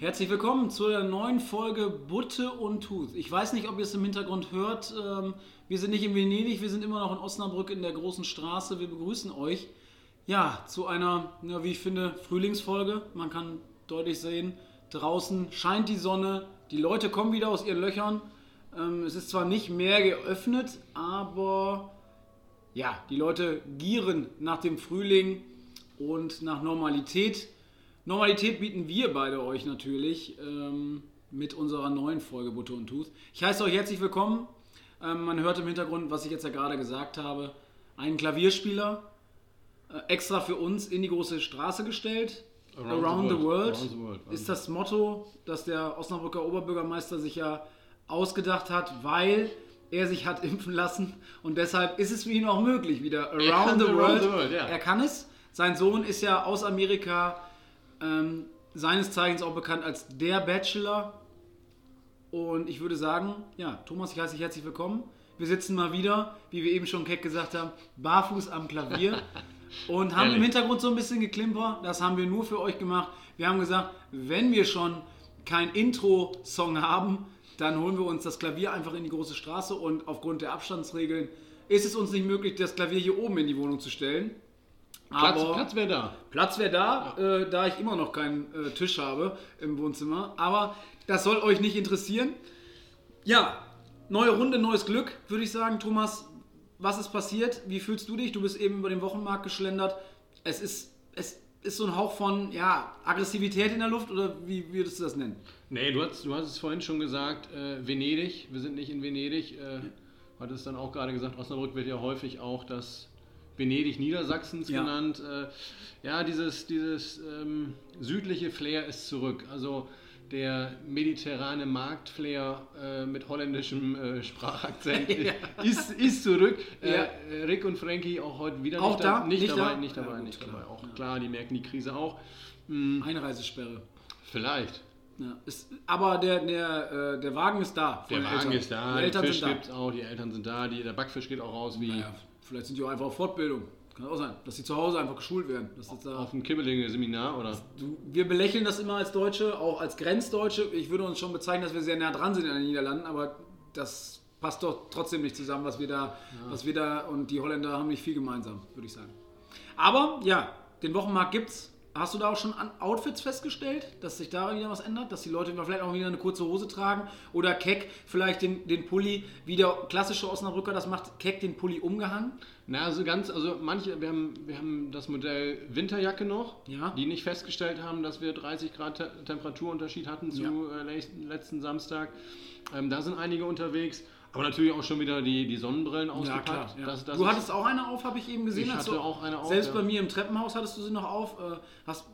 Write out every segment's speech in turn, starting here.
Herzlich willkommen zu der neuen Folge Butte und Tooth. Ich weiß nicht, ob ihr es im Hintergrund hört. Ähm, wir sind nicht in Venedig, wir sind immer noch in Osnabrück in der großen Straße. Wir begrüßen euch. Ja, zu einer, ja, wie ich finde, Frühlingsfolge. Man kann deutlich sehen, draußen scheint die Sonne, die Leute kommen wieder aus ihren Löchern. Ähm, es ist zwar nicht mehr geöffnet, aber ja, die Leute gieren nach dem Frühling und nach Normalität. Normalität bieten wir beide euch natürlich ähm, mit unserer neuen Folge Butter und Tooth. Ich heiße euch herzlich willkommen. Ähm, man hört im Hintergrund, was ich jetzt ja gerade gesagt habe, einen Klavierspieler äh, extra für uns in die große Straße gestellt. Around, Around the, world, the world, Around the world ist das Motto, das der Osnabrücker Oberbürgermeister sich ja ausgedacht hat, weil er sich hat impfen lassen und deshalb ist es für ihn auch möglich, wieder Around the World. Around the world ja. Er kann es. Sein Sohn ist ja aus Amerika ähm, seines Zeichens auch bekannt als der Bachelor. Und ich würde sagen, ja, Thomas, ich heiße dich herzlich willkommen. Wir sitzen mal wieder, wie wir eben schon keck gesagt haben, barfuß am Klavier und haben Ehrlich? im Hintergrund so ein bisschen geklimper. Das haben wir nur für euch gemacht. Wir haben gesagt, wenn wir schon kein Intro-Song haben, dann holen wir uns das Klavier einfach in die große Straße und aufgrund der Abstandsregeln ist es uns nicht möglich, das Klavier hier oben in die Wohnung zu stellen. Platz, Platz wäre da. Platz wäre da, ja. äh, da ich immer noch keinen äh, Tisch habe im Wohnzimmer. Aber das soll euch nicht interessieren. Ja, neue Runde, neues Glück, würde ich sagen. Thomas, was ist passiert? Wie fühlst du dich? Du bist eben über den Wochenmarkt geschlendert. Es ist, es ist so ein Hauch von ja, Aggressivität in der Luft oder wie würdest du das nennen? Nee, du hast, du hast es vorhin schon gesagt, äh, Venedig, wir sind nicht in Venedig. Äh, hattest dann auch gerade gesagt, Osnabrück wird ja häufig auch das Venedig Niedersachsens ja. genannt. Äh, ja, dieses, dieses ähm, südliche Flair ist zurück. Also der mediterrane Marktflair äh, mit holländischem äh, Sprachakzent ja. ist, ist zurück. Äh, ja. Rick und Frankie auch heute wieder auch nicht, da? nicht, nicht dabei. Da? Nicht dabei, ja, nicht dabei. Auch klar, die merken die Krise auch. Mhm. Einreisesperre. Vielleicht. Ist, aber der, der, äh, der Wagen ist da. Der Wagen Eltern. ist da, die Eltern Fisch sind da. auch, die Eltern sind da, die, der Backfisch geht auch raus. Wie naja, vielleicht sind die auch einfach auf Fortbildung. Kann auch sein, dass sie zu Hause einfach geschult werden. auf dem Kibbelinge-Seminar, oder? Du, wir belächeln das immer als Deutsche, auch als Grenzdeutsche. Ich würde uns schon bezeichnen, dass wir sehr nah dran sind in den Niederlanden, aber das passt doch trotzdem nicht zusammen, was wir da, ja. was wir da und die Holländer haben nicht viel gemeinsam, würde ich sagen. Aber ja, den Wochenmarkt gibt's. Hast du da auch schon an Outfits festgestellt, dass sich da wieder was ändert? Dass die Leute vielleicht auch wieder eine kurze Hose tragen? Oder Keck vielleicht den, den Pulli, wie der klassische Osnabrücker das macht, Keck den Pulli umgehangen? Na, also ganz, also manche, wir haben, wir haben das Modell Winterjacke noch, ja. die nicht festgestellt haben, dass wir 30 Grad Te Temperaturunterschied hatten zu ja. äh, letzten Samstag. Ähm, da sind einige unterwegs. Aber natürlich auch schon wieder die, die Sonnenbrillen ausgepackt. Ja, klar, ja. Das, das du hattest auch eine auf, habe ich eben gesehen. Ich hatte du, auch eine auf. Selbst ja. bei mir im Treppenhaus hattest du sie noch auf. Äh, hast,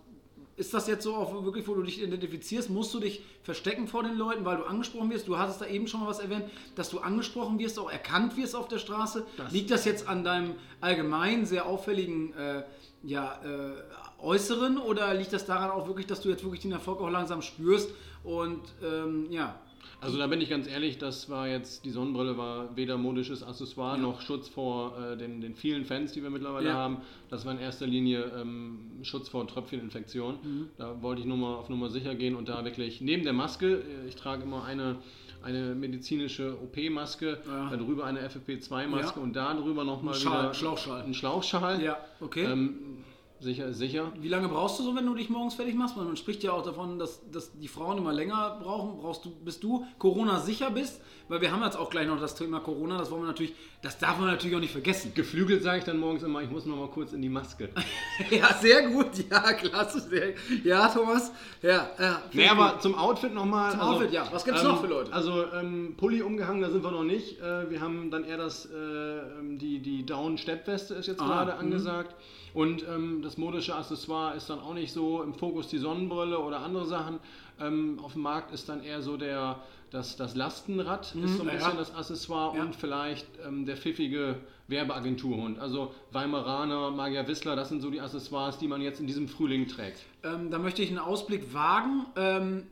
ist das jetzt so auch wirklich, wo du dich identifizierst? Musst du dich verstecken vor den Leuten, weil du angesprochen wirst? Du hattest da eben schon mal was erwähnt, dass du angesprochen wirst, auch erkannt wirst auf der Straße. Das Liegt das jetzt an deinem allgemein sehr auffälligen äh, ja, äh, Äußeren oder liegt das daran auch wirklich, dass du jetzt wirklich den Erfolg auch langsam spürst und ähm, ja, also da bin ich ganz ehrlich, das war jetzt, die Sonnenbrille war weder modisches Accessoire ja. noch Schutz vor äh, den, den vielen Fans, die wir mittlerweile ja. haben. Das war in erster Linie ähm, Schutz vor Tröpfcheninfektion. Mhm. Da wollte ich nur mal auf Nummer sicher gehen und da wirklich neben der Maske, äh, ich trage immer eine eine medizinische OP-Maske, ja. darüber eine FFP2-Maske ja. und da drüber nochmal wieder Schlauchschal. ein Schlauchschal. Ja, okay. Ähm, Sicher, sicher. Wie lange brauchst du so, wenn du dich morgens fertig machst? Man spricht ja auch davon, dass, dass die Frauen immer länger brauchen. Brauchst du, bis du Corona sicher bist? Weil wir haben jetzt auch gleich noch das Thema Corona, das wollen wir natürlich, das darf man natürlich auch nicht vergessen. Geflügelt sage ich dann morgens immer, ich muss noch mal kurz in die Maske. ja, sehr gut, ja, klasse. Sehr, ja, Thomas, ja. ja nee, aber zum Outfit nochmal. Zum also, Outfit, ja. Was gibt's ähm, noch für Leute? Also ähm, Pulli umgehangen, da sind wir noch nicht. Äh, wir haben dann eher das, äh, ähm, die, die Down-Steppweste ist jetzt ah, gerade mhm. angesagt. Mh. Und ähm, das modische Accessoire ist dann auch nicht so im Fokus die Sonnenbrille oder andere Sachen. Ähm, auf dem Markt ist dann eher so der, das, das Lastenrad, mhm, ist so ein bisschen ja. das Accessoire ja. und vielleicht ähm, der pfiffige Werbeagenturhund. Also Weimaraner, Magier Wissler, das sind so die Accessoires, die man jetzt in diesem Frühling trägt. Ähm, da möchte ich einen Ausblick wagen ähm,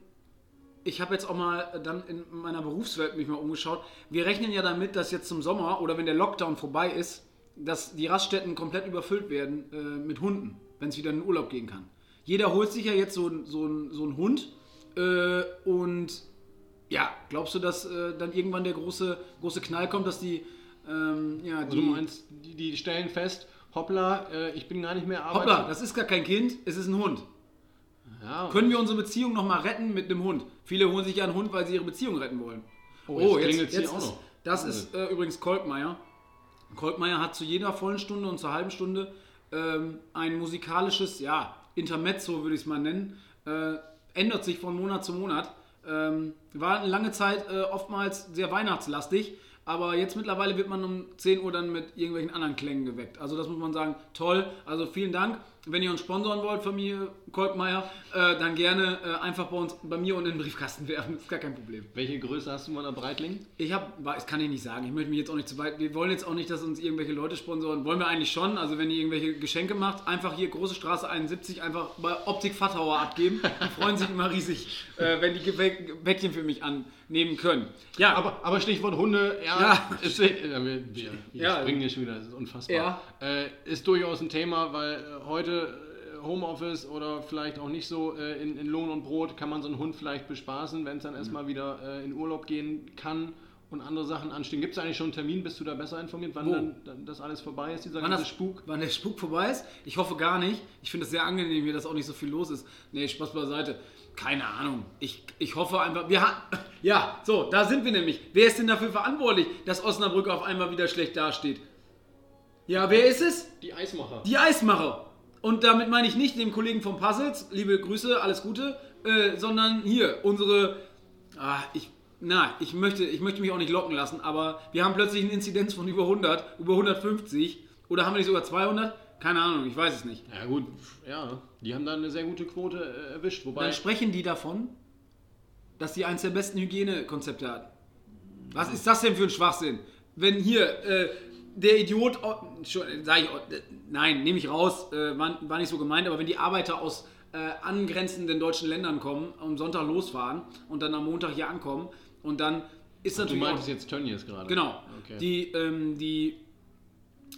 ich habe jetzt auch mal dann in meiner Berufswelt mich mal umgeschaut. Wir rechnen ja damit, dass jetzt zum Sommer oder wenn der Lockdown vorbei ist, dass die Raststätten komplett überfüllt werden äh, mit Hunden, wenn es wieder in den Urlaub gehen kann. Jeder holt sich ja jetzt so, so, so einen Hund Äh, und ja, glaubst du, dass äh, dann irgendwann der große, große Knall kommt, dass die, ähm, ja, Also die du meinst, die, die stellen fest, hoppla, äh, ich bin gar nicht mehr Arbeits... Hoppla, das ist gar kein Kind, es ist ein Hund. Ja, Können wir unsere Beziehung nochmal retten mit einem Hund? Viele holen sich ja einen Hund, weil sie ihre Beziehung retten wollen. Oh, jetzt klingelt's hier auch ist, noch. Das ist äh, übrigens Kolkmeier. Kolkmeier hat zu jeder vollen Stunde und zur halben Stunde ähm, ein musikalisches, ja, Intermezzo würde ich es mal nennen. Äh, ändert sich von Monat zu Monat. Ähm, war eine lange Zeit äh, oftmals sehr weihnachtslastig, aber jetzt mittlerweile wird man um 10 Uhr dann mit irgendwelchen anderen Klängen geweckt. Also das muss man sagen, toll. Also vielen Dank. Wenn ihr uns sponsoren wollt, Familie Kolkmeier, äh, dann gerne äh, einfach bei uns, bei mir und in den Briefkasten werfen. ist gar kein Problem. Welche Größe hast du mal an Breitling? Ich habe, das kann ich nicht sagen. Ich möchte mich jetzt auch nicht zu weit. Wir wollen jetzt auch nicht, dass uns irgendwelche Leute sponsoren. Wollen wir eigentlich schon. Also wenn ihr irgendwelche Geschenke macht, einfach hier große Straße 71 einfach bei Optik Fathauer abgeben. Die freuen sich immer riesig, äh, wenn die Gebäckchen für mich annehmen können. Ja, Aber, aber Stichwort Hunde, ja, Ja. Ist, äh, wir, wir, wir Ja. springen hier schon wieder, das ist unfassbar. Äh, ist durchaus ein Thema, weil äh, heute äh, Homeoffice oder vielleicht auch nicht so äh, in, in Lohn und Brot kann man so einen Hund vielleicht bespaßen, wenn es dann erstmal wieder äh, in Urlaub gehen kann und andere Sachen anstehen. Gibt es eigentlich schon einen Termin? Bist du da besser informiert, wann dann, dann das alles vorbei ist, dieser Wann ganze das Spuk? Wann der Spuk vorbei ist? Ich hoffe gar nicht. Ich finde es sehr angenehm hier, dass auch nicht so viel los ist. Nee, Spaß beiseite. Keine Ahnung. Ich, ich hoffe einfach. Wir ha ja, so, da sind wir nämlich. Wer ist denn dafür verantwortlich, dass Osnabrück auf einmal wieder schlecht dasteht? Ja, wer ist es? Die Eismacher. Die Eismacher. Und damit meine ich nicht den Kollegen vom Puzzles, liebe Grüße, alles Gute, äh, sondern hier unsere. Ah, ich. Na, ich möchte, ich möchte mich auch nicht locken lassen, aber wir haben plötzlich eine Inzidenz von über 100, über 150 oder haben wir nicht sogar 200? Keine Ahnung, ich weiß es nicht. Ja gut, ja, die haben da eine sehr gute Quote äh, erwischt. Wobei, Dann sprechen die davon, dass die eins der besten Hygienekonzepte hatten. Was ist das denn für ein Schwachsinn? Wenn hier äh, der Idiot, oh, sag ich, oh, nein, nehme ich raus, äh, war, nicht so gemeint, aber wenn die Arbeiter aus äh, angrenzenden deutschen Ländern kommen, am Sonntag losfahren und dann am Montag hier ankommen und dann ist du natürlich auch, meintest jetzt Tönnies gerade. Genau. Okay. Die, ähm, die,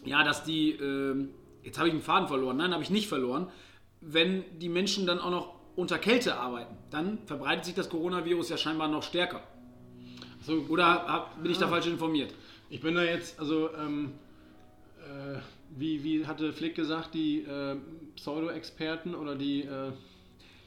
ja, dass die, ähm, jetzt habe ich den Faden verloren. Nein, habe ich nicht verloren. Wenn die Menschen dann auch noch unter Kälte arbeiten, dann verbreitet sich das Coronavirus ja scheinbar noch stärker. So, Oder hab, bin ich da falsch informiert? Ich bin da jetzt, also, ähm, äh, wie, wie hatte Flick gesagt, die äh, Pseudo-Experten oder die äh,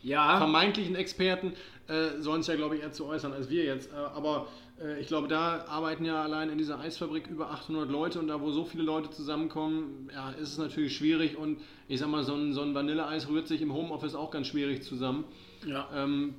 Ja, vermeintlichen Experten äh, sollen es ja, glaube ich, eher zu äußern als wir jetzt. Äh, aber äh, ich glaube, da arbeiten ja allein in dieser Eisfabrik über 800 Leute und da, wo so viele Leute zusammenkommen, ja, ist es natürlich schwierig und ich sag mal, so ein, so ein Vanilleeis rührt sich im Homeoffice auch ganz schwierig zusammen. Ja. Ähm,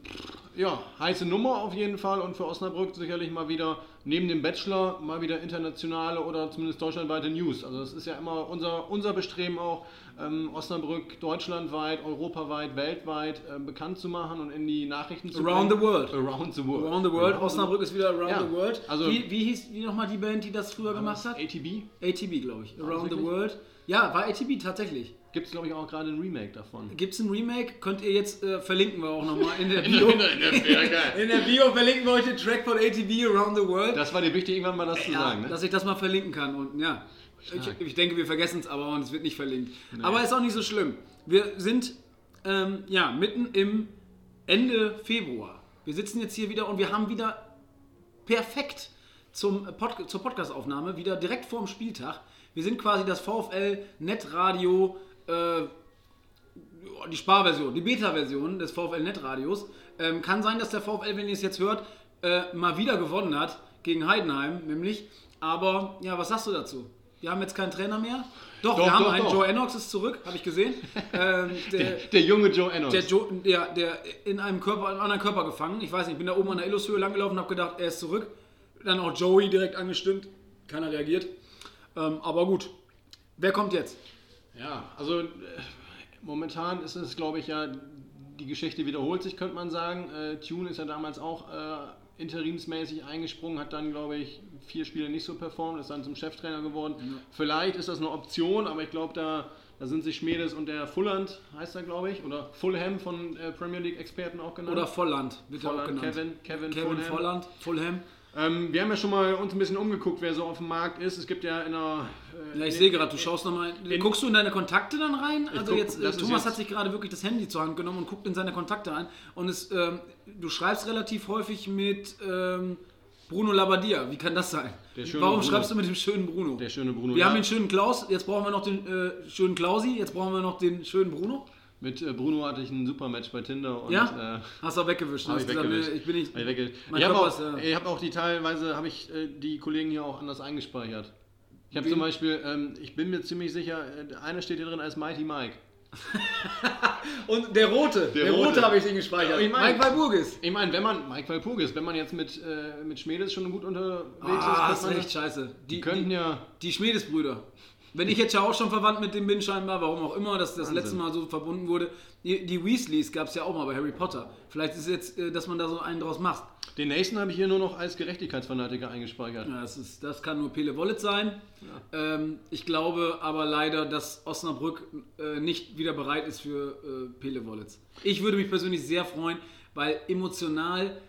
ja, heiße Nummer auf jeden Fall und für Osnabrück sicherlich mal wieder neben dem Bachelor mal wieder internationale oder zumindest deutschlandweite News. Also das ist ja immer unser, unser Bestreben auch, ähm, Osnabrück deutschlandweit, europaweit, weltweit äh, bekannt zu machen und in die Nachrichten zu Around the bringen. world. Around the world. Around the World. Around Osnabrück ist wieder Around Ja, the World. also- wie, wie hieß wie nochmal die Band, die das früher gemacht hat? ATB ATB, glaube ich. Around the? World. Ja, war ATB tatsächlich. Gibt es, glaube ich, auch gerade ein Remake davon. Gibt es ein Remake? Könnt ihr jetzt äh, verlinken wir auch nochmal in der In Bio. der- in der- ja, geil. In der Bio verlinken wir euch den Track von ATV Around the World. Das war dir wichtig, irgendwann mal das zu ja, sagen. Ne? Dass ich das mal verlinken kann. Und ja, ich, ich denke, wir vergessen es aber und es wird nicht verlinkt. Aber ist auch nicht so schlimm. Wir sind ähm, ja mitten im Ende Februar. Wir sitzen jetzt hier wieder und wir haben wieder perfekt zum Pod zur Podcastaufnahme wieder direkt vorm Spieltag. Wir sind quasi das VfL Netradio äh, die Sparversion, die Beta-Version des VfL Netradios. Ähm, kann sein, dass der VfL, wenn ihr es jetzt hört, äh, mal wieder gewonnen hat gegen Heidenheim, nämlich. Aber ja, was sagst du dazu? Wir haben jetzt keinen Trainer mehr. Doch, Doch, wir haben doch, einen. doch. Joe Ennox ist zurück, habe ich gesehen. ähm, der, Der junge Joe Ennos. der, Joe, der, der in einem Körper, in einem anderen Körper gefangen. Ich weiß nicht, ich bin da oben an der Illushöhe langgelaufen und habe gedacht, er ist zurück. Dann auch Joey direkt angestimmt. Keiner reagiert. Ähm, aber gut. Wer kommt jetzt? Ja, also äh, momentan ist es, glaube ich, ja, die Geschichte wiederholt sich, könnte man sagen. Äh, Tune ist ja damals auch äh, interimsmäßig eingesprungen, hat dann, glaube ich, vier Spiele nicht so performt, ist dann zum Cheftrainer geworden. Vielleicht ist das eine Option, aber ich glaube, da, da sind sich Schmiedes und der Fulland, heißt er, glaube ich, oder Fulham von äh, Premier League-Experten auch genannt. Oder Volland, wird er auch Volland, genannt. Kevin, Kevin, Kevin Fulham. Volland, Fulham. Ähm, wir haben ja schon mal uns ein bisschen umgeguckt, wer so auf dem Markt ist. Es gibt ja in der. Äh, ja, ich sehe gerade, du schaust nochmal. Guckst du in deine Kontakte dann rein? Also guck, jetzt, äh, Thomas jetzt- hat sich gerade wirklich das Handy zur Hand genommen und guckt in seine Kontakte rein. Und es, ähm, du schreibst relativ häufig mit ähm, Bruno Labbadia. Wie kann das sein? Warum Bruno. schreibst du mit dem schönen Bruno? Der schöne Bruno. wir Ja, haben den schönen Klaus, jetzt brauchen wir noch den äh, schönen Klausi, jetzt brauchen wir noch den schönen Bruno. Mit äh, Bruno hatte ich ein super Match bei Tinder und Ja? äh, Hast du auch weggewischt. ne? Hab Hast ich weggewischt. ich bin nicht. hab ich ich habe auch, ist, äh, ich hab auch die teilweise, habe ich äh, die Kollegen hier auch anders eingespeichert. Ich habe zum Beispiel, ähm, ich bin mir ziemlich sicher, äh, einer steht hier drin als Mighty Mike. Und der rote, der, Der rote, rote. habe ich den gespeichert. Ich mein- Mike Walburgis. Ich meine, wenn man, Mike Walpurgis, wenn man jetzt mit, äh, mit Schmedes schon gut unterwegs Ah, ist, ist könnte man, echt scheiße. Die, die könnten die, ja, die Schmiedesbrüder. Wenn ich jetzt ja auch schon verwandt mit dem bin, scheinbar, warum auch immer, dass das Wahnsinn. letzte Mal so verbunden wurde. Die, Weasleys gab es ja auch mal bei Harry Potter. Vielleicht ist es jetzt, äh, dass man da so einen draus macht. den nächsten habe ich hier nur noch als Gerechtigkeitsfanatiker eingespeichert. Ja, das, ist, das kann nur Pele Wollitz sein. Ähm, ich glaube aber leider, dass Osnabrück äh, nicht wieder bereit ist für äh, Pele Wollitz. Ich würde mich persönlich sehr freuen, weil emotional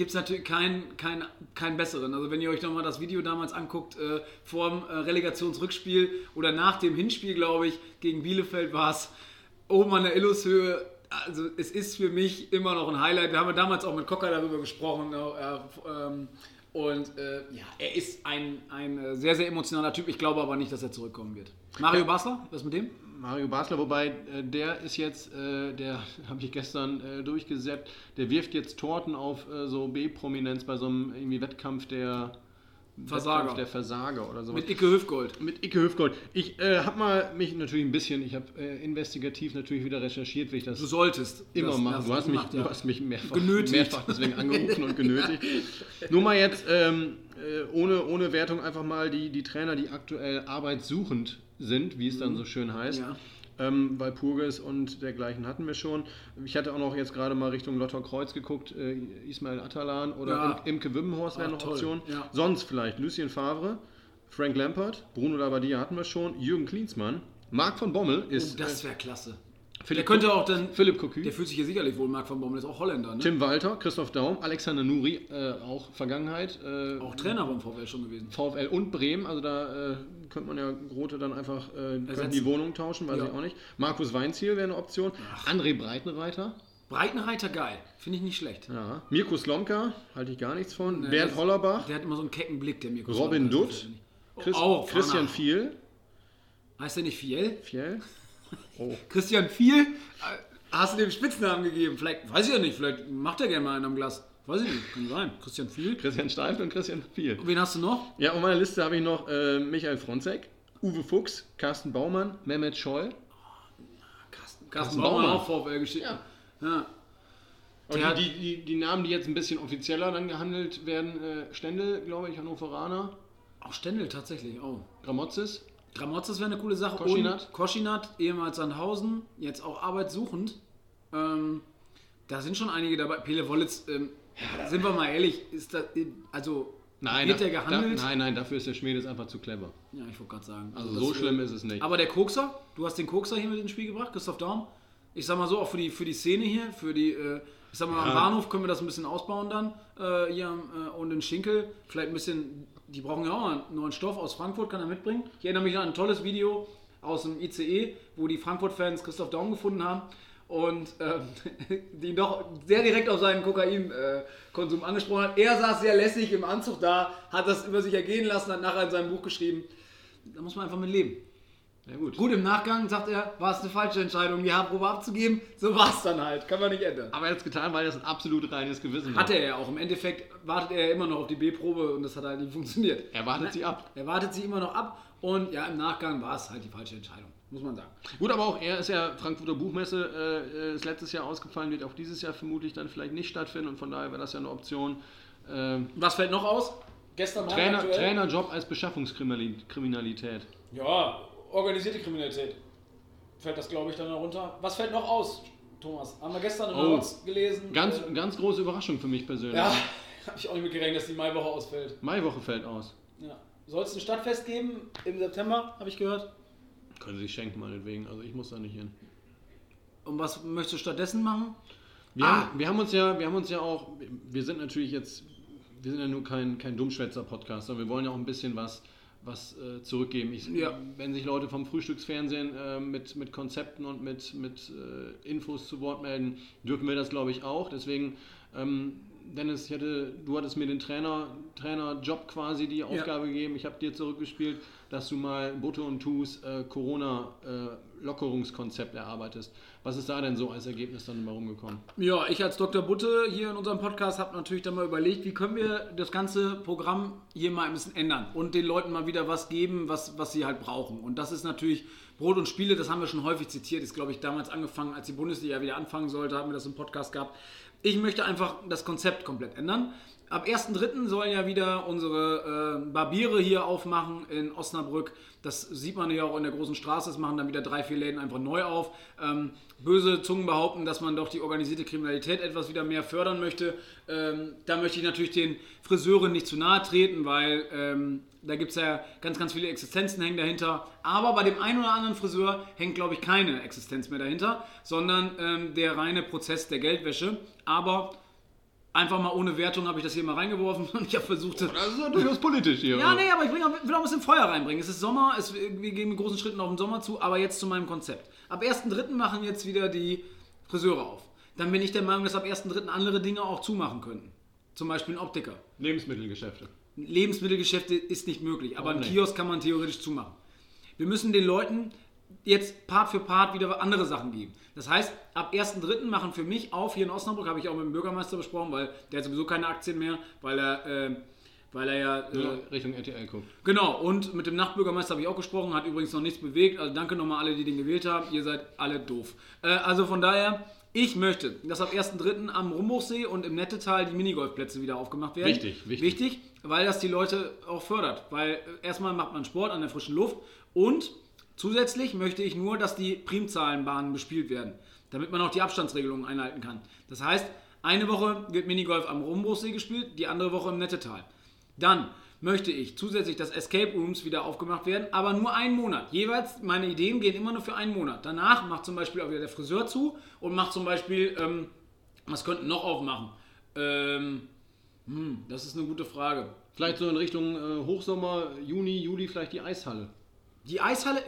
gibt es natürlich keinen kein, keinen besseren. Also wenn ihr euch nochmal das Video damals anguckt, äh, vor dem äh, Relegationsrückspiel oder nach dem Hinspiel, glaube ich, gegen Bielefeld war es oben an der Illushöhe. Also es ist für mich immer noch ein Highlight. Wir haben ja damals auch mit Cocker darüber gesprochen. Äh, ähm, und äh, ja, er ist ein, ein äh, sehr, sehr emotionaler Typ. Ich glaube aber nicht, dass er zurückkommen wird. Mario Basler, was mit dem? Mario Basler, wobei äh, der ist jetzt, äh, der habe ich gestern durchgesäppt, der wirft jetzt Torten auf so B-Prominenz bei so einem irgendwie Wettkampf der Versager. Der Versager oder sowas. Mit Icke Hüfgold. Mit Icke Hüfgold. Ich äh, habe mal mich natürlich ein bisschen, ich habe äh, investigativ natürlich wieder recherchiert, wie ich das Du solltest. immer machen. Du hast, mich, ja. du hast mich mehrfach, Genötigt. mehrfach deswegen angerufen und genötigt. Nur mal jetzt, ähm, äh, ohne, ohne Wertung, einfach mal die, die Trainer, die aktuell arbeitssuchend sind, wie es dann so schön heißt. Mhm. Ja. Ähm, Walpurgis und dergleichen hatten wir schon. Ich hatte auch noch jetzt gerade mal Richtung Lotterkreuz geguckt, äh, Ismail Atalan oder Ja. Im, Imke Wimmenhorst wären Ah, noch. Optionen. Ja. Sonst vielleicht Lucien Favre, Frank Lampard, Bruno Labbadia hatten wir schon, Jürgen Klinsmann, Marc von Bommel ist Oh, das wäre klasse. Der Philipp, könnte auch dann. Philipp Cocu. Der fühlt sich ja sicherlich wohl, Marc von Bommel ist auch Holländer, ne? Tim Walter, Christoph Daum, Alexander Nuri, äh, auch Vergangenheit. Äh, Auch Trainer beim VfL schon gewesen. VfL und Bremen, also da äh, könnte man ja Grote dann einfach äh, die Wohnung tauschen, weiß Ja. ich auch nicht. Markus Weinziel wäre eine Option. André Breitenreiter, Breitenreiter geil. Finde ich nicht schlecht. ja. Mirko Slomka, halte ich gar nichts von. Bernd das- Hollerbach, Der hat immer so einen kecken Blick, der mir Robin Dutt, Chris, auch, Christian. Viel. Heißt der nicht Fiel? Fiel? Oh. Christian Viel? Äh, Hast du dem Spitznamen gegeben? Vielleicht, weiß ich ja nicht, vielleicht macht er gerne mal einen am Glas. Weiß ich nicht, kann sein. Christian Viel. Christian Steifel und Christian Viel. Wen hast du noch? Ja, auf meiner Liste habe ich noch äh, Michael Fronzek, Uwe Fuchs, Carsten Baumann, Mehmet Scholl. Carsten, Carsten Baumann Baumann. auch VfL geschickt. Ja. ja. Und die, die, die, die Namen, die jetzt ein bisschen offizieller dann gehandelt werden, äh, Stendel, glaube ich, Hannoveraner, Auch Stendel tatsächlich, oh. Gramozis. Gramotzes wäre eine coole Sache. Koschinat. Und Koschinat, ehemals Sandhausen, jetzt auch arbeitssuchend. Ähm, da sind schon einige dabei. Pele Wollitz, ähm, sind wir mal ehrlich, ist das, also Nein, wird da- der gehandelt? Da, nein, nein, dafür ist der Schmiedes einfach zu clever. Ja, ich wollte gerade sagen. Also das, so äh, schlimm ist es nicht. Aber der Kokser, du hast den Kokser hier mit ins Spiel gebracht, Christoph Daum. Ich sag mal so, auch für die, für die Szene hier, für die, äh, ich sag mal, am Ja. Bahnhof können wir das ein bisschen ausbauen dann. Äh, hier am, äh, und in Schinkel, vielleicht ein bisschen, die brauchen ja auch einen neuen Stoff aus Frankfurt, kann er mitbringen. Ich erinnere mich an ein tolles Video aus dem ICE, wo die Frankfurt-Fans Christoph Daum gefunden haben und ähm, die doch sehr direkt auf seinen Kokainkonsum angesprochen hat. Er saß sehr lässig im Anzug da, hat das über sich ergehen lassen, hat nachher in seinem Buch geschrieben. Da muss man einfach mit leben. Ja, gut. Gut, im Nachgang sagt er, war es eine falsche Entscheidung, die Haarprobe abzugeben. So war es dann halt. Kann man nicht ändern. Aber er hat es getan, weil das ein absolut reines Gewissen war. Hatte er ja auch. Im Endeffekt wartet er ja immer noch auf die B-Probe und das hat halt nicht funktioniert. Er wartet sie ab. Er wartet sie immer noch ab und ja, im Nachgang war es halt die falsche Entscheidung. Muss man sagen. Gut, aber auch er ist ja Frankfurter Buchmesse, äh, ist letztes Jahr ausgefallen, wird auch dieses Jahr vermutlich dann vielleicht nicht stattfinden und von daher wäre das ja eine Option. Ähm, Was fällt noch aus? Gestern Trainer? Trainerjob als Beschaffungskriminalität. Ja, organisierte Kriminalität. Fällt das, glaube ich, dann darunter. Was fällt noch aus, Thomas? Haben wir gestern Oh. Rotz gelesen. Ganz, Äh, ganz große Überraschung für mich persönlich. ja, habe ich auch nicht mit gerechnet, dass die Maiwoche ausfällt. Maiwoche fällt aus. Ja. Soll es ein Stadtfest geben im September, habe ich gehört. Können Sie sich schenken, meinetwegen. Also ich muss da nicht hin. Und was möchtest du stattdessen machen? Wir, Ah. haben, wir haben uns ja, wir haben uns ja auch, wir sind natürlich jetzt wir sind ja nur kein, kein Dummschwätzer-Podcast, sondern wir wollen ja auch ein bisschen was, was äh, zurückgeben. Ich, ja. Wenn sich Leute vom Frühstücksfernsehen äh, mit, mit Konzepten und mit, mit äh, Infos zu Wort melden, dürfen wir das, glaube ich, auch. Deswegen, ähm, Dennis, ich hätte, du hattest mir den Trainer, Trainerjob quasi die Aufgabe ja. gegeben. Ich habe dir zurückgespielt, dass du mal Butte und Tus äh, Corona-Lockerungskonzept äh, erarbeitest. Was ist da denn so als Ergebnis dann immer rumgekommen? Ja, ich als Dr. Butte hier in unserem Podcast habe natürlich dann mal überlegt, wie können wir das ganze Programm hier mal ein bisschen ändern und den Leuten mal wieder was geben, was, was sie halt brauchen. Und das ist natürlich Brot und Spiele, das haben wir schon häufig zitiert, ist glaube ich damals angefangen, als die Bundesliga wieder anfangen sollte, haben wir das im Podcast gehabt. Ich möchte einfach das Konzept komplett ändern. Ab 1.3. sollen ja wieder unsere äh, Barbiere hier aufmachen in Osnabrück. Das sieht man ja auch in der großen Straße. Es machen dann wieder drei, vier Läden einfach neu auf. Ähm, böse Zungen behaupten, dass man doch die organisierte Kriminalität etwas wieder mehr fördern möchte. Ähm, da möchte ich natürlich den Friseuren nicht zu nahe treten, weil ähm, da gibt es ja ganz, ganz viele Existenzen hängen dahinter. Aber bei dem einen oder anderen Friseur hängt, glaube ich, keine Existenz mehr dahinter, sondern ähm, der reine Prozess der Geldwäsche. Aber Einfach mal ohne Wertung habe ich das hier mal reingeworfen und ich habe versucht. Oh, das ist ja durchaus politisch hier. Ja, nee, aber ich auch, will auch ein bisschen Feuer reinbringen. Es ist Sommer, es, wir gehen mit großen Schritten auf den Sommer zu, aber jetzt zu meinem Konzept. Ab 1.3. machen jetzt wieder die Friseure auf. Dann bin ich der Meinung, dass ab 1.3. andere Dinge auch zumachen könnten. Zum Beispiel ein Optiker. Lebensmittelgeschäfte. Lebensmittelgeschäfte ist nicht möglich, aber ein Kiosk kann man theoretisch zumachen. Wir müssen den Leuten jetzt Part für Part wieder andere Sachen geben. Das heißt, ab 1.3. machen für mich auf, hier in Osnabrück, habe ich auch mit dem Bürgermeister besprochen, weil der hat sowieso keine Aktien mehr, weil er, äh, weil er ja, äh, Richtung RTL guckt. Genau, und mit dem Nachtbürgermeister habe ich auch gesprochen, hat übrigens noch nichts bewegt. Also danke nochmal alle, die den gewählt haben. Ihr seid alle doof. Äh, also von daher, ich möchte, dass ab 1.3. am Rumbuchsee und im Nettetal die Minigolfplätze wieder aufgemacht werden. Wichtig, wichtig. Wichtig, weil das die Leute auch fördert. Weil äh, erstmal macht man Sport an der frischen Luft und Zusätzlich möchte ich nur, dass die Primzahlenbahnen bespielt werden, damit man auch die Abstandsregelungen einhalten kann. Das heißt, eine Woche wird Minigolf am Rumbruchsee gespielt, die andere Woche im Nettetal. Dann möchte ich zusätzlich, dass Escape Rooms wieder aufgemacht werden, aber nur einen Monat. Jeweils, meine Ideen gehen immer nur für einen Monat. Danach macht zum Beispiel auch wieder der Friseur zu und macht zum Beispiel, ähm, was könnten noch aufmachen? Ähm, hm, das ist eine gute Frage. Vielleicht so in Richtung äh, Hochsommer, Juni, Juli, vielleicht die Eishalle. Die Eishalle,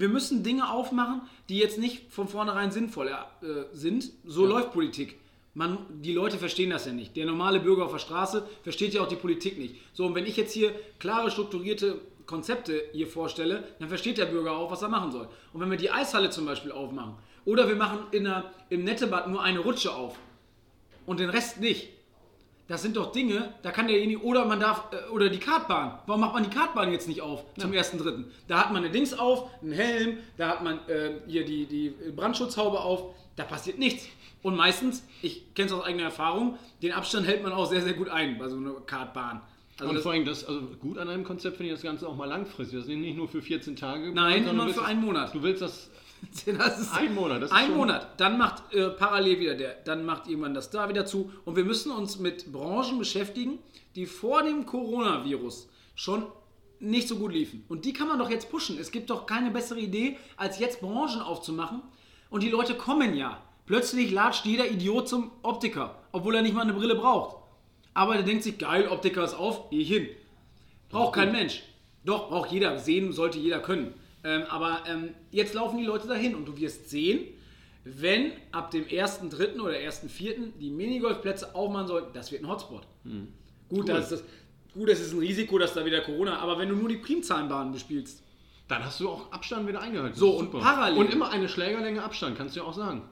wir müssen Dinge aufmachen, die jetzt nicht von vornherein sinnvoll äh, sind. So ja. läuft Politik. Man, die Leute verstehen das ja nicht. Der normale Bürger auf der Straße versteht ja auch die Politik nicht. So, und wenn ich jetzt hier klare, strukturierte Konzepte hier vorstelle, dann versteht der Bürger auch, was er machen soll. Und wenn wir die Eishalle zum Beispiel aufmachen, oder wir machen in der, im Nettebad nur eine Rutsche auf und den Rest nicht, das sind doch Dinge, da kann derjenige, oder man darf, äh, oder die Kartbahn. Warum macht man die Kartbahn jetzt nicht auf zum ja. ersten Dritten? Da hat man eine Dings auf, einen Helm, da hat man äh, hier die, die Brandschutzhaube auf, da passiert nichts. Und meistens, ich kenne es aus eigener Erfahrung, den Abstand hält man auch sehr, sehr gut ein bei so einer Kartbahn. Also und vor allem, das, also gut an einem Konzept finde ich das Ganze auch mal langfristig. Das ist nicht nur für 14 Tage. Nein, sondern für einen Monat. Du willst das ein Monat. Das ein Monat. Dann macht äh, parallel wieder der, dann macht jemand das da wieder zu. Und wir müssen uns mit Branchen beschäftigen, die vor dem Coronavirus schon nicht so gut liefen. Und die kann man doch jetzt pushen. Es gibt doch keine bessere Idee, als jetzt Branchen aufzumachen. Und die Leute kommen ja. Plötzlich latscht jeder Idiot zum Optiker, obwohl er nicht mal eine Brille braucht. Aber der denkt sich, geil, Optiker ist auf, geh ich hin. Braucht kein Mensch. Doch, braucht jeder. Sehen sollte jeder können. Ähm, aber ähm, jetzt laufen die Leute dahin und du wirst sehen, wenn ab dem 1.3. oder 1.4. die Minigolfplätze aufmachen sollten, das wird ein Hotspot. Hm. Gut, cool. das ist das, gut, das ist ein Risiko, dass da wieder Corona, aber wenn du nur die Primzahlenbahnen bespielst, dann hast du auch Abstand wieder eingehalten. So, und parallel. Und immer eine Schlägerlänge Abstand, kannst du ja auch sagen.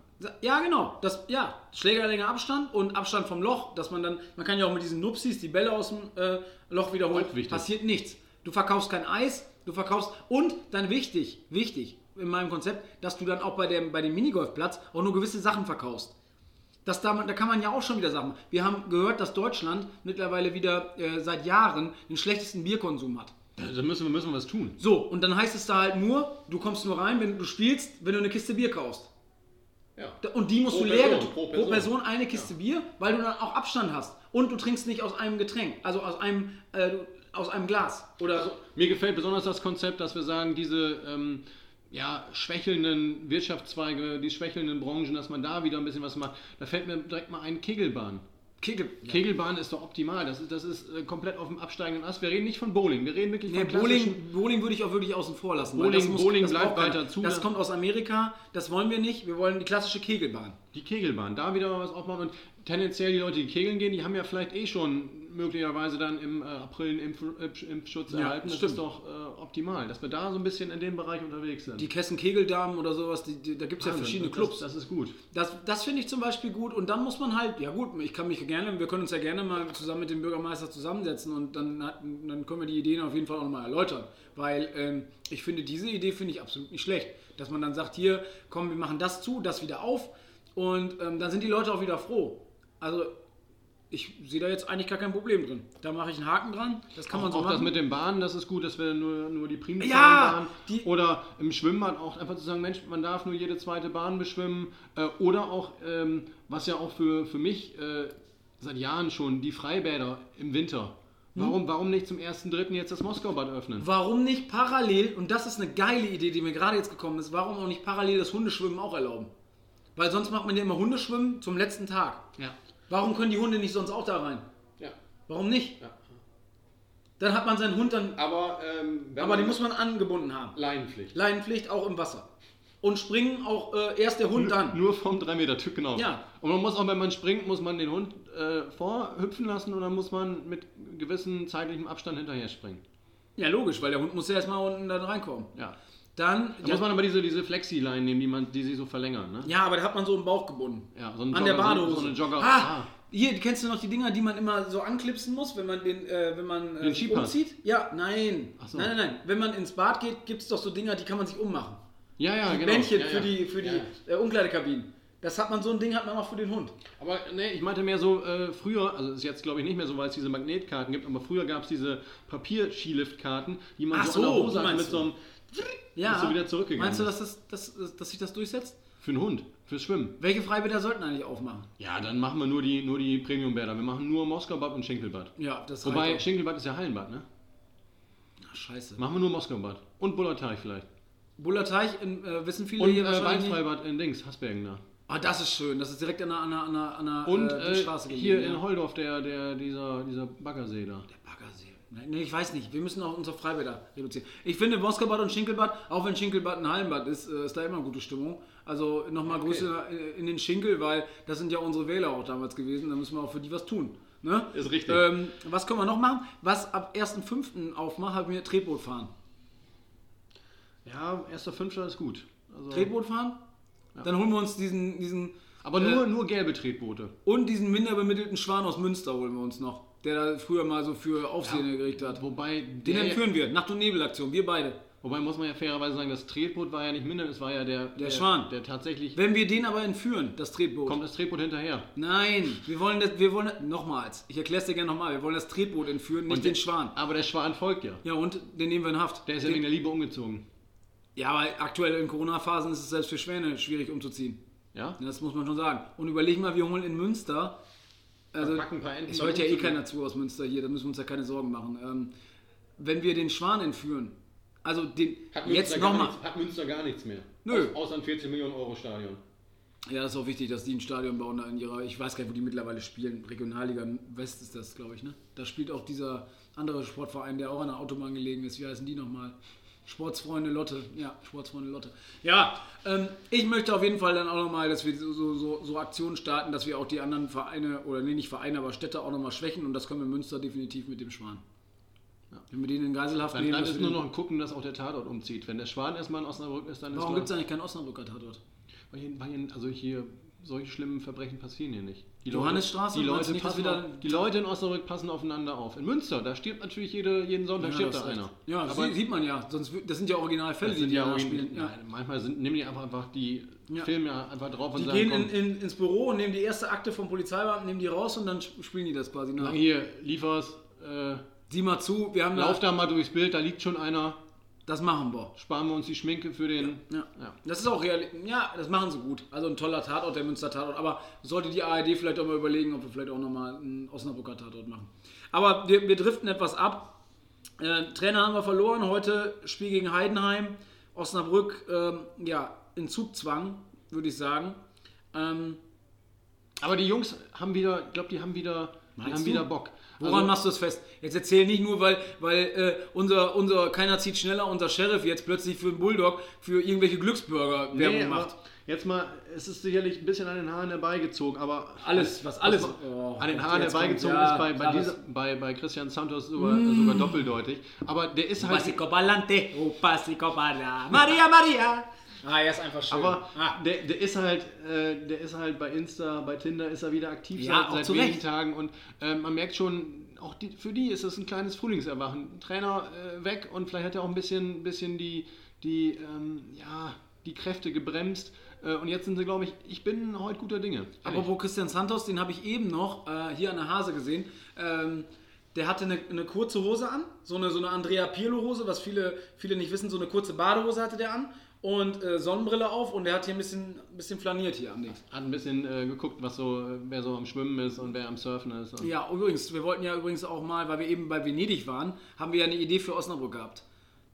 Ja, genau. Das, ja, Schlägerlänge Abstand und Abstand vom Loch, dass man dann, man kann ja auch mit diesen Nupsis die Bälle aus dem äh, Loch wiederholen. Passiert nichts. Du verkaufst kein Eis, du verkaufst und dann wichtig, wichtig in meinem Konzept, dass du dann auch bei, dem, bei dem Minigolfplatz auch nur gewisse Sachen verkaufst. Das da, da kann man ja auch schon wieder sagen. Wir haben gehört, dass Deutschland mittlerweile wieder äh, seit Jahren den schlechtesten Bierkonsum hat. Da müssen wir, müssen wir was tun. So, und dann heißt es da halt nur, du kommst nur rein, wenn du spielst, wenn du eine Kiste Bier kaufst. Ja. Und die musst pro du leer Person, pro, Person. pro Person eine Kiste ja. Bier, weil du dann auch Abstand hast. Und du trinkst nicht aus einem Getränk, also aus einem, äh, aus einem Glas. Oder also, mir gefällt besonders das Konzept, dass wir sagen, diese ähm, ja, schwächelnden Wirtschaftszweige, die schwächelnden Branchen, dass man da wieder ein bisschen was macht. Da fällt mir direkt mal ein Kegelbahn. Kegel, Kegelbahn ist doch optimal. Das ist, das ist äh, komplett auf dem absteigenden Ast. Wir reden nicht von Bowling. Wir reden wirklich nee, von Bowling, Bowling würde ich auch wirklich außen vor lassen. Bowling, das muss, Bowling bleibt weiter zu. Das kommt aus Amerika. Das wollen wir nicht. Wir wollen die klassische Kegelbahn. Die Kegelbahn. Da wieder mal was aufmachen. Und tendenziell die Leute, die kegeln gehen, die haben ja vielleicht eh schon möglicherweise dann im äh, April einen Impf Impf Impfschutz Ja, erhalten. Das stimmt. ist doch äh, optimal, dass wir da so ein bisschen in dem Bereich unterwegs sind. Die Kessen Kegeldamen oder sowas, die, die, da gibt es ja verschiedene das, Clubs. Das ist gut. Das, das finde ich zum Beispiel gut und dann muss man halt, ja gut, ich kann mich gerne, wir können uns ja gerne mal zusammen mit dem Bürgermeister zusammensetzen und dann, hat, dann können wir die Ideen auf jeden Fall auch nochmal erläutern, weil ähm, ich finde, diese Idee finde ich absolut nicht schlecht, dass man dann sagt, hier, komm, wir machen das zu, das wieder auf und ähm, dann sind die Leute auch wieder froh. Also ich sehe da jetzt eigentlich gar kein Problem drin. Da mache ich einen Haken dran, das kann man so auch das machen. mit den Bahnen, das ist gut, dass wir nur, nur die Primzahlen Ja, Bahn die- oder im Schwimmbad auch einfach zu sagen, Mensch, man darf nur jede zweite Bahn beschwimmen äh, oder auch, ähm, was ja auch für, für mich äh, seit Jahren schon, die Freibäder im Winter. Hm? Warum, warum nicht zum 1.3. jetzt das Moskaubad öffnen? Warum nicht parallel, und das ist eine geile Idee, die mir gerade jetzt gekommen ist, warum auch nicht parallel das Hundeschwimmen auch erlauben? Weil sonst macht man ja immer Hundeschwimmen zum letzten Tag. Ja. Warum können die Hunde nicht sonst auch da rein? ja. Warum nicht? ja. Dann hat man seinen Hund dann, Aber, ähm, aber den muss man angebunden haben. Leinenpflicht. Leinenpflicht auch im Wasser. Und springen auch äh, erst der Hund dann. Nur vom 3-Meter-Typ, genau. Ja. Und man muss auch, wenn man springt, muss man den Hund äh, vorhüpfen lassen oder muss man mit gewissem zeitlichem Abstand hinterher springen. Ja, logisch, weil der Hund muss ja erstmal unten dann reinkommen. Ja. Dann, Da ja, muss man aber diese, diese Flexi-Line nehmen, die, man, die sich so verlängern. Ne? ja, aber da hat man so im Bauch gebunden. Ja, so An der Jogger- so- Badehose. so eine Jogger- ah, ah. Hier, kennst du noch die Dinger, die man immer so anklipsen muss, wenn man den, äh, wenn man äh, Den umzieht? Ja, nein. So. Nein, nein, nein. Wenn man ins Bad geht, gibt es doch so Dinger, die kann man sich ummachen. Ja, ja, Die genau. Bändchen ja, für ja. die, für die äh, Umkleidekabinen. Das hat man, so ein Ding hat man auch für den Hund. Aber nee, ich meinte mehr so, äh, früher, also ist jetzt glaube ich nicht mehr so, weil es diese Magnetkarten gibt, aber früher gab es diese Papier-Skilift-Karten, die man Ach so, an der so, Hose hatte mit so einem Ja. Bist du wieder zurückgegangen Meinst du, dass, das, dass, dass sich das durchsetzt? für einen Hund, fürs Schwimmen. Welche Freibäder sollten eigentlich aufmachen? Ja, dann machen wir nur die, nur die Premium-Bäder. Wir machen nur Moskaubad und Schinkelbad. Ja, das Wobei, reicht auch. Schinkelbad ist ja Hallenbad, ne? Ach, scheiße. Machen wir nur Moskaubad. Und Bullerteich vielleicht. Bullerteich in, äh, wissen viele Und hier äh, wahrscheinlich nicht. Weinfreibad in Dings, Hasbergen da. Ah, das ist schön. Das ist direkt an der, an der, an der, an der Und äh, äh, Straße hier gelegen, in. Holdorf, der, der, dieser, dieser Baggersee da. Der Baggersee. Nein, nee, ich weiß nicht. Wir müssen auch unsere Freibäder reduzieren. Ich finde Moskobad und Schinkelbad, auch wenn Schinkelbad ein Hallenbad ist, äh, ist da immer gute Stimmung. Also nochmal Grüße äh, in den Schinkel, weil das sind ja unsere Wähler auch damals gewesen. Da müssen wir auch für die was tun. Ne? Ist richtig. Ähm, was können wir noch machen? Was ab 1.5. aufmacht, haben wir Tretboot fahren. Ja, erster Fünfter ist gut. Also, Tretboot fahren? Dann holen wir uns diesen, diesen aber Äh, nur, nur gelbe Tretboote. und diesen minder bemittelten Schwan aus Münster holen wir uns noch, der da früher mal so für Aufsehen gerichtet hat. Wobei, Den der, entführen wir. Nacht- und Nebelaktion, wir beide. wobei muss man ja fairerweise sagen, das Tretboot war ja nicht minder, es war ja der, der, Schwan. Der tatsächlich. Wenn wir den aber entführen, das Tretboot. Kommt das Tretboot hinterher. Nein, wir wollen das, wir wollen, nochmals, ich erkläre es dir gerne nochmal, wir wollen das Tretboot entführen, nicht Und den der- Schwan. Aber der Schwan folgt ja. Ja, und den nehmen wir in Haft. Der ist ja den, wegen der Liebe umgezogen. Ja, aber aktuell in Corona-Phasen ist es selbst für Schwäne schwierig umzuziehen. Ja? Das muss man schon sagen. Und überleg mal, wir holen in Münster, also Packen ein paar Enten es hört ja eh keiner zu aus Münster hier, da müssen wir uns ja keine Sorgen machen. Ähm, wenn wir den Schwan entführen, also den, jetzt nochmal, Hat Münster gar nichts mehr. Nö. Außer ein 14 Millionen Euro Stadion. Ja, das ist auch wichtig, dass die ein Stadion bauen da in ihrer, ich weiß gar nicht, wo die mittlerweile spielen, Regionalliga West ist das, glaube ich, ne? Da spielt auch dieser andere Sportverein, der auch an der Autobahn gelegen ist, wie heißen die nochmal? Sportsfreunde Lotte, ja, Sportsfreunde Lotte. Ja, ähm, ich möchte auf jeden Fall dann auch nochmal, dass wir so, so, so, Aktionen starten, dass wir auch die anderen Vereine, oder nee, nicht Vereine, aber Städte auch nochmal schwächen und das können wir Münster definitiv mit dem Schwan. Wenn wir den in Geiselhaft Dann, nehmen, dann ist nur noch ein Gucken, dass auch der Tatort umzieht. Wenn der Schwan erstmal in Osnabrück ist, dann ist Warum gibt es eigentlich keinen Osnabrücker Tatort? Weil hier, weil hier, also hier solche schlimmen Verbrechen passieren hier nicht. Die Johannesstraße, die Leute, nicht, passen wir da- auf, die Leute in Osnabrück passen aufeinander auf. In Münster, da stirbt natürlich jede, jeden Sonntag stirbt das da einer. Ja, das aber sieht, man ja. Sonst, das sind ja Originalfälle, die ja da auch spielen. Ja. Nein, manchmal sind, nehmen die einfach, einfach die Ja. Filme ja einfach drauf und Die sagen, gehen komm, in, in, ins Büro und nehmen die erste Akte vom Polizeibeamten, nehmen die raus und dann sp- spielen die das quasi nach. hier, liefers, äh, Sieh mal zu, wir haben lauf da, da mal durchs Bild, da liegt schon einer, das machen wir. sparen wir uns die Schminke für den... Ja. Ja. Das ist auch real. Ja, das machen sie gut. Also ein toller Tatort, der Münster Tatort. Aber sollte die ARD vielleicht auch mal überlegen, ob wir vielleicht auch nochmal einen Osnabrücker Tatort machen. Aber wir, wir driften etwas ab. Äh, Trainer haben wir verloren. Heute Spiel gegen Heidenheim. Osnabrück, ähm, ja, in Zugzwang, würde ich sagen. Ähm, Aber die Jungs haben wieder, ich glaube, die haben wieder, die haben wieder Bock. Woran Also- machst du es fest? Jetzt erzähl nicht nur, weil, weil äh, unser, unser, keiner zieht schneller, unser Sheriff jetzt plötzlich für den Bulldog für irgendwelche Glücksburger Werbung Nee, macht. aber jetzt mal, es ist sicherlich ein bisschen an den Haaren herbeigezogen, aber Alles, was alles- man- Oh an den Haaren herbeigezogen kommt- ja, ist bei, bei, dieser, das- bei, bei Christian Santos sogar, sogar doppeldeutig. Aber der ist halt. Maria, Maria. Ah, er ist einfach schön. Aber ah. der, der ist halt, äh, der ist halt bei Insta, bei Tinder ist er wieder aktiv Ja, seit, seit wenigen. Tagen und äh, man merkt schon, auch die, für die ist es ein kleines Frühlingserwachen. Trainer äh, weg und vielleicht hat er auch ein bisschen, bisschen die, die, ähm, ja, die Kräfte gebremst. Äh, und jetzt sind sie, glaube ich, ich bin heute guter Dinge. Ehrlich. Apropos Christian Santos, den habe ich eben noch äh, hier an der Hase gesehen. Ähm, der hatte eine, eine kurze Hose an, so eine, so eine Andrea Pirlo-Hose, was viele, viele nicht wissen, so eine kurze Badehose hatte der an und äh, Sonnenbrille auf und der hat hier ein bisschen, bisschen flaniert hier am Dings. Hat ein bisschen äh, geguckt, was so, äh, wer so am Schwimmen ist und wer am Surfen ist. Ja, übrigens, wir wollten ja übrigens auch mal, weil wir eben bei Venedig waren, haben wir ja eine Idee für Osnabrück gehabt.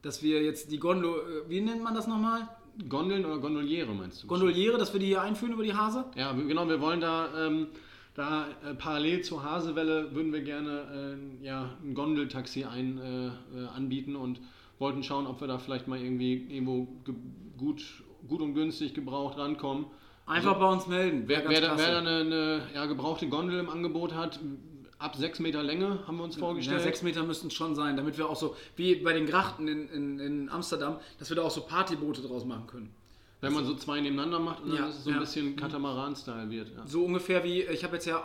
Dass wir jetzt die Gondel, äh, wie nennt man das nochmal? Gondeln oder Gondoliere meinst du? Gondoliere, dass wir die hier einführen über die Hase? Ja, genau, wir wollen da, ähm, da äh, parallel zur Hasewelle würden wir gerne äh, ja, ein Gondeltaxi ein, äh, äh, anbieten und wollten schauen, ob wir da vielleicht mal irgendwie irgendwo ge gut, gut und günstig gebraucht rankommen. Einfach bei uns melden. Wer, wer, da, wer da eine, eine ja, gebrauchte Gondel im Angebot hat, ab 6 Meter Länge, haben wir uns Ja, vorgestellt. sechs Meter müssten es schon sein, damit wir auch so, wie bei den Grachten in, in, in Amsterdam, dass wir da auch so Partyboote draus machen können. Wenn man so zwei nebeneinander macht und dann Ja, ist es so ein ja. bisschen Katamaran-Style wird. Ja. So ungefähr wie, ich habe jetzt ja,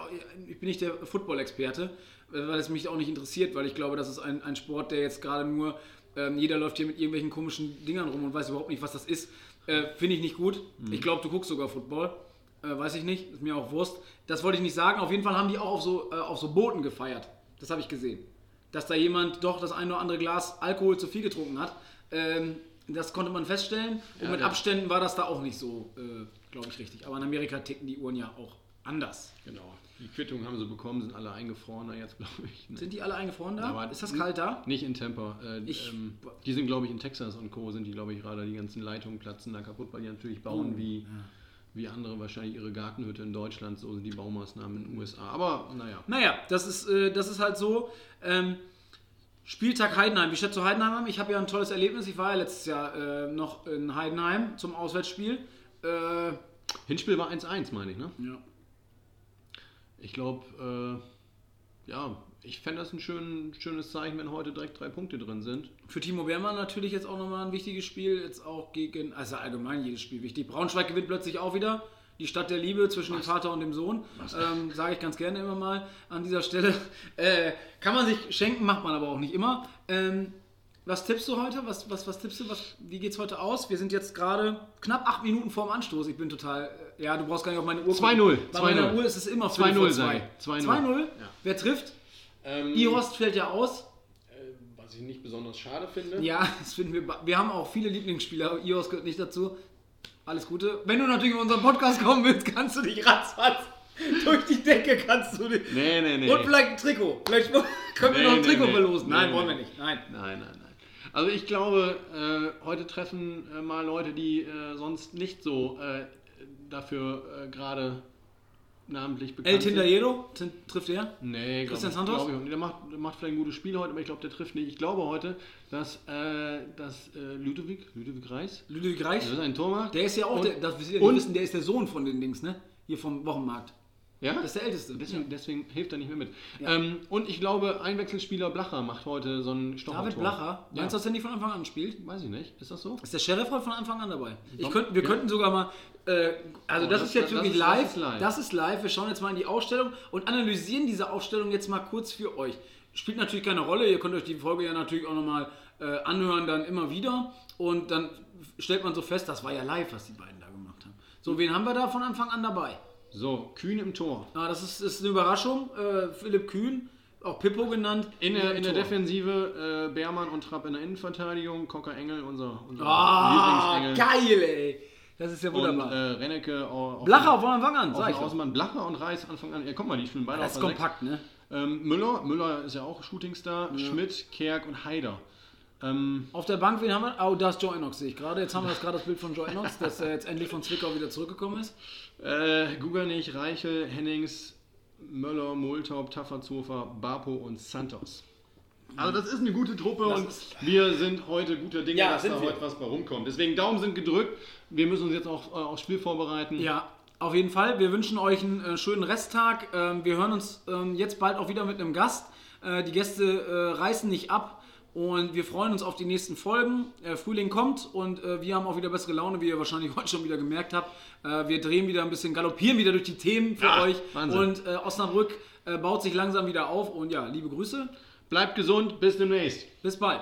ich bin nicht der Football-Experte, äh, weil es mich auch nicht interessiert, weil ich glaube, das ist ein, ein Sport, der jetzt gerade nur, ähm, jeder läuft hier mit irgendwelchen komischen Dingern rum und weiß überhaupt nicht, was das ist. Äh, Finde ich nicht gut. Ich glaube, du guckst sogar Football. Äh, weiß ich nicht, ist mir auch Wurst. Das wollte ich nicht sagen. Auf jeden Fall haben die auch auf so, äh, auf so Booten gefeiert. Das habe ich gesehen. Dass da jemand doch das ein oder andere Glas Alkohol zu viel getrunken hat. Ähm, das konnte man feststellen. Und Ja, mit der- Abständen war das da auch nicht so, äh, glaube ich, richtig. Aber in Amerika ticken die Uhren ja auch anders. Genau. Die Quittung haben sie bekommen, sind alle eingefroren da jetzt, glaube ich. Ne? Sind die alle eingefroren da? Aber ist das kalt da? Nicht in Tampa. Äh, Ich- ähm, die sind, glaube ich, in Texas und Co. sind die, glaube ich, gerade die ganzen Leitungen platzen da kaputt, weil die natürlich bauen Oh, wie, wie andere wahrscheinlich ihre Gartenhütte in Deutschland. So sind die Baumaßnahmen in den USA. Aber naja. Naja, das ist, äh, das ist halt so. Ähm, Spieltag Heidenheim. Wie schätzt du Heidenheim an? Ich habe ja ein tolles Erlebnis. Ich war ja letztes Jahr äh, noch in Heidenheim zum Auswärtsspiel. Äh, Hinspiel war 1-1, meine ich, ne? ja. Ich glaube, äh, ja, ich fände das ein schön, schönes Zeichen, wenn heute direkt drei Punkte drin sind. Für Timo Beermann natürlich jetzt auch nochmal ein wichtiges Spiel. Jetzt auch gegen, also allgemein jedes Spiel wichtig. Braunschweig gewinnt plötzlich auch wieder. Die Stadt der Liebe zwischen dem Vater und dem Sohn. Ähm, Sage ich ganz gerne immer mal an dieser Stelle. Äh, kann man sich schenken, macht man aber auch nicht immer. Ähm, was tippst du heute? Was, was, was tippst du? Was, wie geht's heute aus? Wir sind jetzt gerade knapp acht Minuten vorm Anstoß. Ich bin total. äh, Ja, du brauchst gar nicht auf meine Uhr. gucken. 2-0, Bei meiner 2-0. Uhr ist es immer 2-0 Viertel vor sag zwei. ich. 2-0. 2-0. Ja. Wer trifft? Ähm, Irost fällt ja aus. äh, was ich nicht besonders schade finde. Ja, das finden wir. Wir haben auch viele Lieblingsspieler. Ios gehört nicht dazu. Alles Gute. Wenn du natürlich in unseren Podcast kommen willst, kannst du dich ratzfatz durch die Decke kannst du dich. Nee, nee, nee. Und vielleicht ein Trikot. Vielleicht können wir Nee, noch ein Trikot nee. verlosen. Nein, Nee, wollen nee. wir nicht. Nein. Nein, nein, nein. Also ich glaube, äh, heute treffen äh, mal Leute, die äh, sonst nicht so äh, dafür äh, gerade namentlich bekannt El Tindayero Tin- trifft er. Nee, glaub Christian ich- Santos? glaub ich. Der macht, der macht vielleicht ein gutes Spiel heute, aber ich glaube, der trifft nicht. Ich glaube heute, dass, äh, dass äh, Ludovic, Ludovic Reis, Ludwig Reich. das ist ein Tor macht. Der ist ja auch, Und- der, das wir wissen, der ist der Sohn von den Dings, ne? Hier vom Wochenmarkt. Ja? Das ist der Älteste. Deswegen, deswegen hilft er nicht mehr mit. Ja. Ähm, und ich glaube, Einwechselspieler Blacher macht heute so ein Stochertor. David Blacher. Ja. Meinst du, dass er nicht von Anfang an spielt? Weiß ich nicht. Ist das so? Ist der Sheriff heute von Anfang an dabei? Ich könnt, wir ja. könnten sogar mal, äh, also Oh, das, das- ist jetzt das wirklich ist- das live. ist live. Das ist live. Wir schauen jetzt mal in die Ausstellung und analysieren diese Ausstellung jetzt mal kurz für euch. Spielt natürlich keine Rolle. Ihr könnt euch die Folge ja natürlich auch nochmal äh, anhören, dann immer wieder. Und dann stellt man so fest, das war ja live, was die beiden da gemacht haben. So, wen haben wir da von Anfang an dabei? So, Kühn im Tor. Ah, das ist, ist eine Überraschung. Äh, Philipp Kühn, auch Pippo genannt. In der, in der. Defensive äh, Beermann und Trapp in der Innenverteidigung, Cocker Engel, unser, unser Ah, Lieblingsengel. geil, ey. Das ist ja Und wunderbar. äh, Rennecke auf Blacher von Anfang an, auf sag ich. Außenmann Blacher und Reis Anfang an. Ja, guck mal, die spielen beide Das ist auf der Sechs. kompakt, ne? Ähm, Müller, Müller ist ja auch Shootingstar, Schmidt, Kerk und Haider. Ähm, Auf der Bank, wen haben wir? Oh, da ist Joe Enox, sehe ich gerade. Jetzt haben wir das gerade das Bild von Joe Enox, dass er jetzt endlich von Zwickau wieder zurückgekommen ist. Äh, Guganich, Reichel, Hennings, Möller, Moltaub, Tafferzofer, Bapo und Santos. Also das ist eine gute Truppe das und wir sind heute guter Dinge, ja, dass da wir. heute was bei rumkommt. Deswegen Daumen sind gedrückt. Wir müssen uns jetzt auch äh, aufs Spiel vorbereiten. Ja, auf jeden Fall. Wir wünschen euch einen äh, schönen Resttag. Ähm, wir hören uns ähm, jetzt bald auch wieder mit einem Gast. Äh, die Gäste äh, reißen nicht ab. Und wir freuen uns auf die nächsten Folgen. Äh, Frühling kommt und äh, wir haben auch wieder bessere Laune, wie ihr wahrscheinlich heute schon wieder gemerkt habt. Äh, wir drehen wieder ein bisschen, galoppieren wieder durch die Themen für ja, euch. Wahnsinn. Und äh, Osnabrück äh, baut sich langsam wieder auf. Und ja, liebe Grüße. Bleibt gesund, bis demnächst. Bis bald.